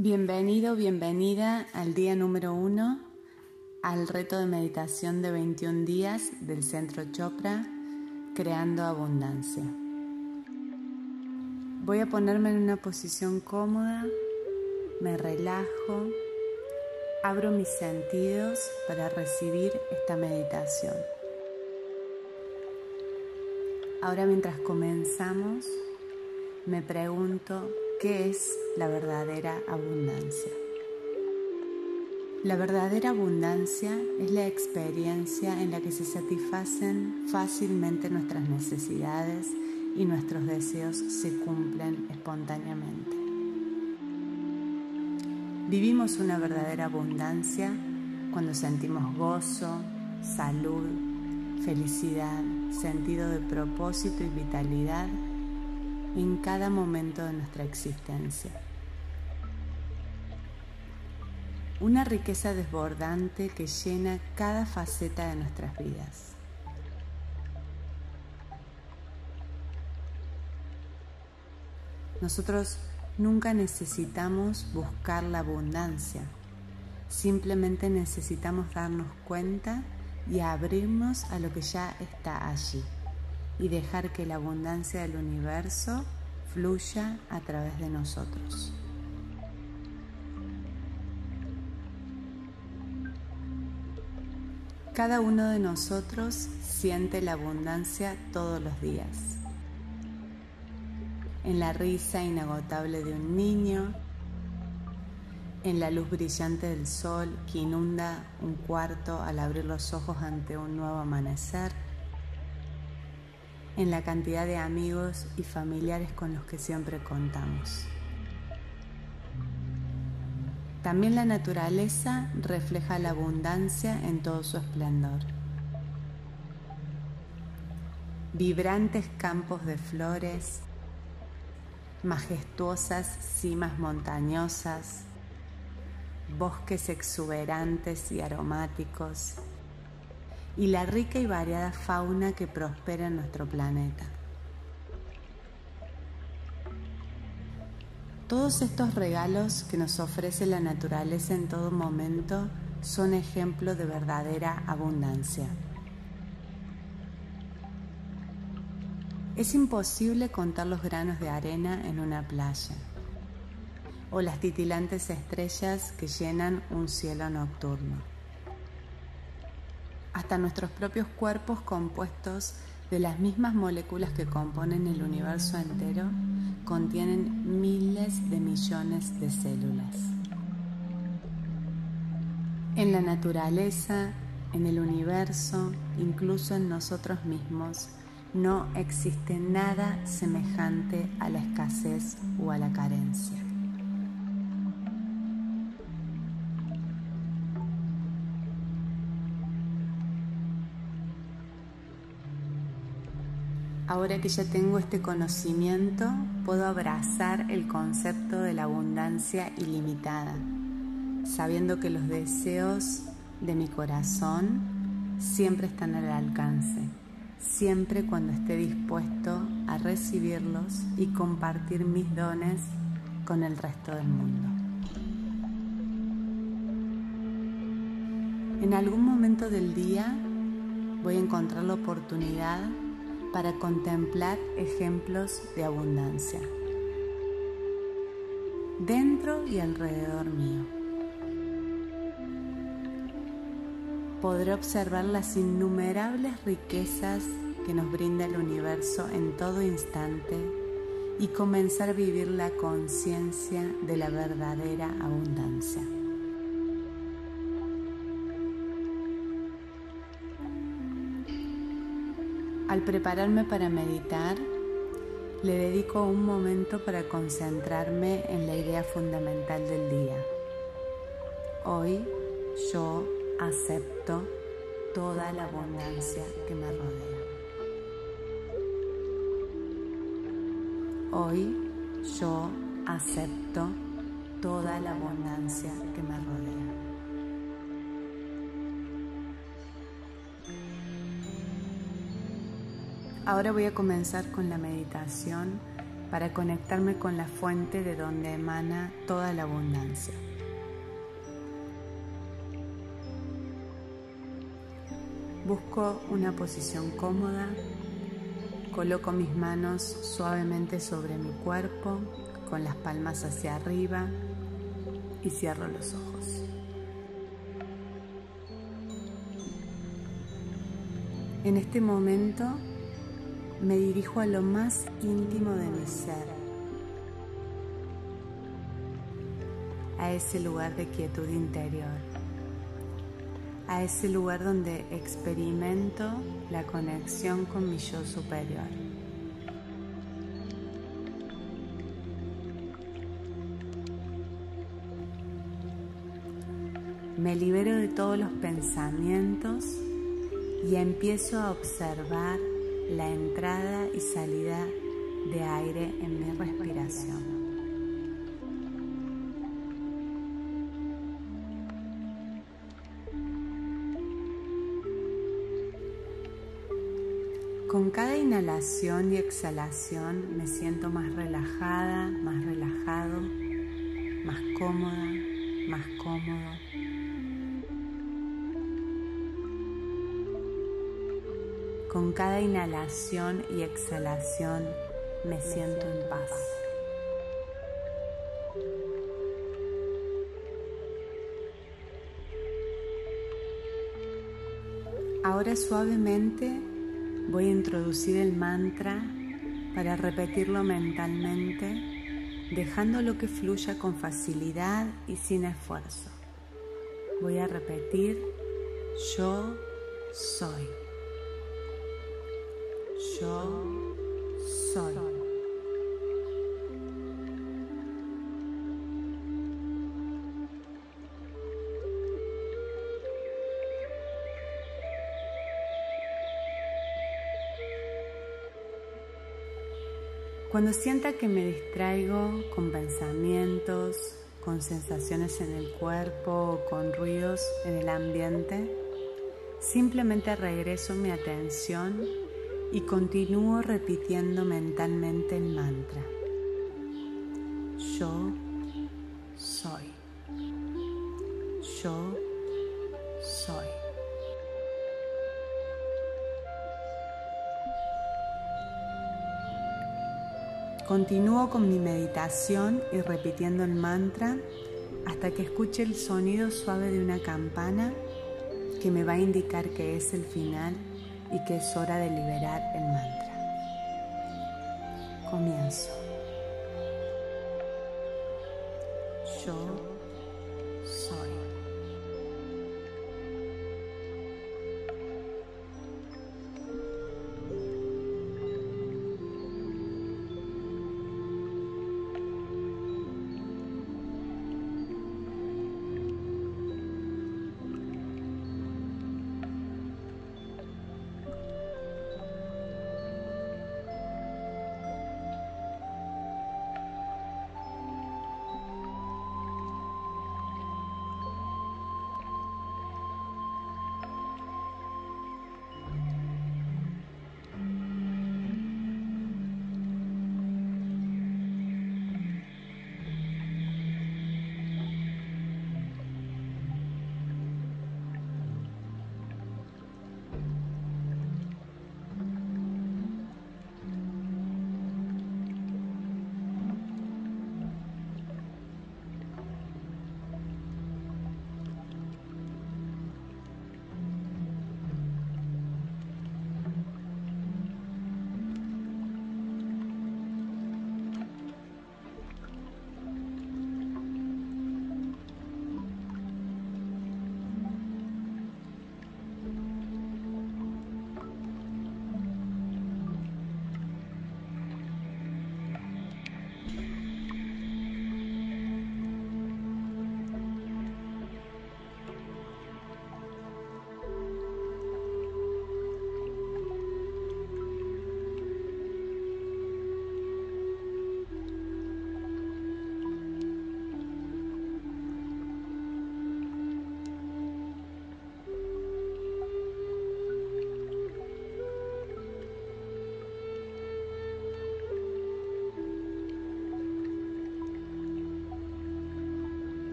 Bienvenido, bienvenida al día número uno, al reto de meditación de 21 días del Centro Chopra, Creando Abundancia. Voy a ponerme en una posición cómoda, me relajo, abro mis sentidos para recibir esta meditación. Ahora mientras comenzamos, me pregunto ¿Qué es la verdadera abundancia? La verdadera abundancia es la experiencia en la que se satisfacen fácilmente nuestras necesidades y nuestros deseos se cumplen espontáneamente. Vivimos una verdadera abundancia cuando sentimos gozo, salud, felicidad, sentido de propósito y vitalidad en cada momento de nuestra existencia. Una riqueza desbordante que llena cada faceta de nuestras vidas. Nosotros nunca necesitamos buscar la abundancia, simplemente necesitamos darnos cuenta y abrirnos a lo que ya está allí y dejar que la abundancia del universo fluya a través de nosotros. Cada uno de nosotros siente la abundancia todos los días. En la risa inagotable de un niño, en la luz brillante del sol que inunda un cuarto al abrir los ojos ante un nuevo amanecer, en la cantidad de amigos y familiares con los que siempre contamos. También la naturaleza refleja la abundancia en todo su esplendor. Vibrantes campos de flores, majestuosas cimas montañosas, bosques exuberantes y aromáticos, y la rica y variada fauna que prospera en nuestro planeta. Todos estos regalos que nos ofrece la naturaleza en todo momento son ejemplo de verdadera abundancia. Es imposible contar los granos de arena en una playa o las titilantes estrellas que llenan un cielo nocturno hasta nuestros propios cuerpos compuestos de las mismas moléculas que componen el universo entero contienen miles de millones de células. En la naturaleza, en el universo, incluso en nosotros mismos, no existe nada semejante a la escasez o a la carencia. Ahora que ya tengo este conocimiento, puedo abrazar el concepto de la abundancia ilimitada, sabiendo que los deseos de mi corazón siempre están al alcance, siempre cuando esté dispuesto a recibirlos y compartir mis dones con el resto del mundo. En algún momento del día voy a encontrar la oportunidad para contemplar ejemplos de abundancia dentro y alrededor mío. Podré observar las innumerables riquezas que nos brinda el universo en todo instante y comenzar a vivir la conciencia de la verdadera abundancia. Al prepararme para meditar, le dedico un momento para concentrarme en la idea fundamental del día. Hoy yo acepto toda la abundancia que me rodea. Hoy yo acepto toda la abundancia que me rodea. Ahora voy a comenzar con la meditación para conectarme con la fuente de donde emana toda la abundancia. Busco una posición cómoda, coloco mis manos suavemente sobre mi cuerpo, con las palmas hacia arriba y cierro los ojos. En este momento me dirijo a lo más íntimo de mi ser, a ese lugar de quietud interior a ese lugar donde experimento la conexión con mi yo superior. Me libero de todos los pensamientos y empiezo a observar la entrada y salida de aire en mi respiración. Con cada inhalación y exhalación me siento más relajada, más relajado, más cómoda, más cómodo. Con cada inhalación y exhalación me siento en paz. Ahora suavemente Voy a introducir el mantra para repetirlo mentalmente, dejando lo que fluya con facilidad y sin esfuerzo. Voy a repetir, yo soy. Yo soy. Cuando sienta que me distraigo con pensamientos, con sensaciones en el cuerpo o con ruidos en el ambiente, simplemente regreso mi atención y continúo repitiendo mentalmente el mantra. Yo soy. Yo soy. Continúo con mi meditación y repitiendo el mantra hasta que escuche el sonido suave de una campana que me va a indicar que es el final y que es hora de liberar el mantra. Comienzo. Yo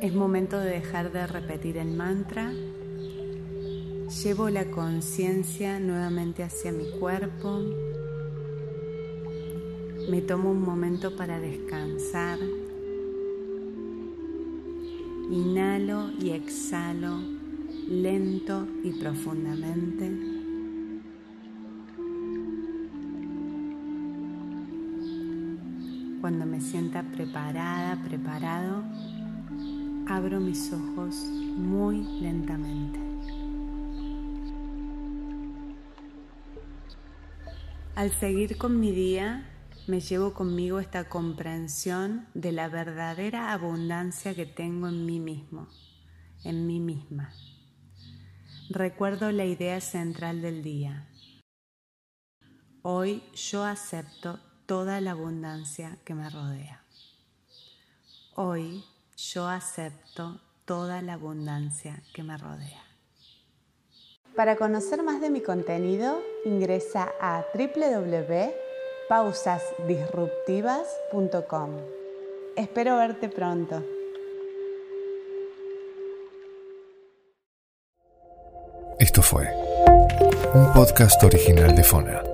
Es momento de dejar de repetir el mantra. Llevo la conciencia nuevamente hacia mi cuerpo. Me tomo un momento para descansar. Inhalo y exhalo lento y profundamente. Cuando me sienta preparada, preparado, abro mis ojos muy lentamente. Al seguir con mi día, me llevo conmigo esta comprensión de la verdadera abundancia que tengo en mí mismo, en mí misma. Recuerdo la idea central del día. Hoy yo acepto toda la abundancia que me rodea. Hoy yo acepto toda la abundancia que me rodea. Para conocer más de mi contenido, ingresa a www.pausasdisruptivas.com. Espero verte pronto. Esto fue un podcast original de Fona.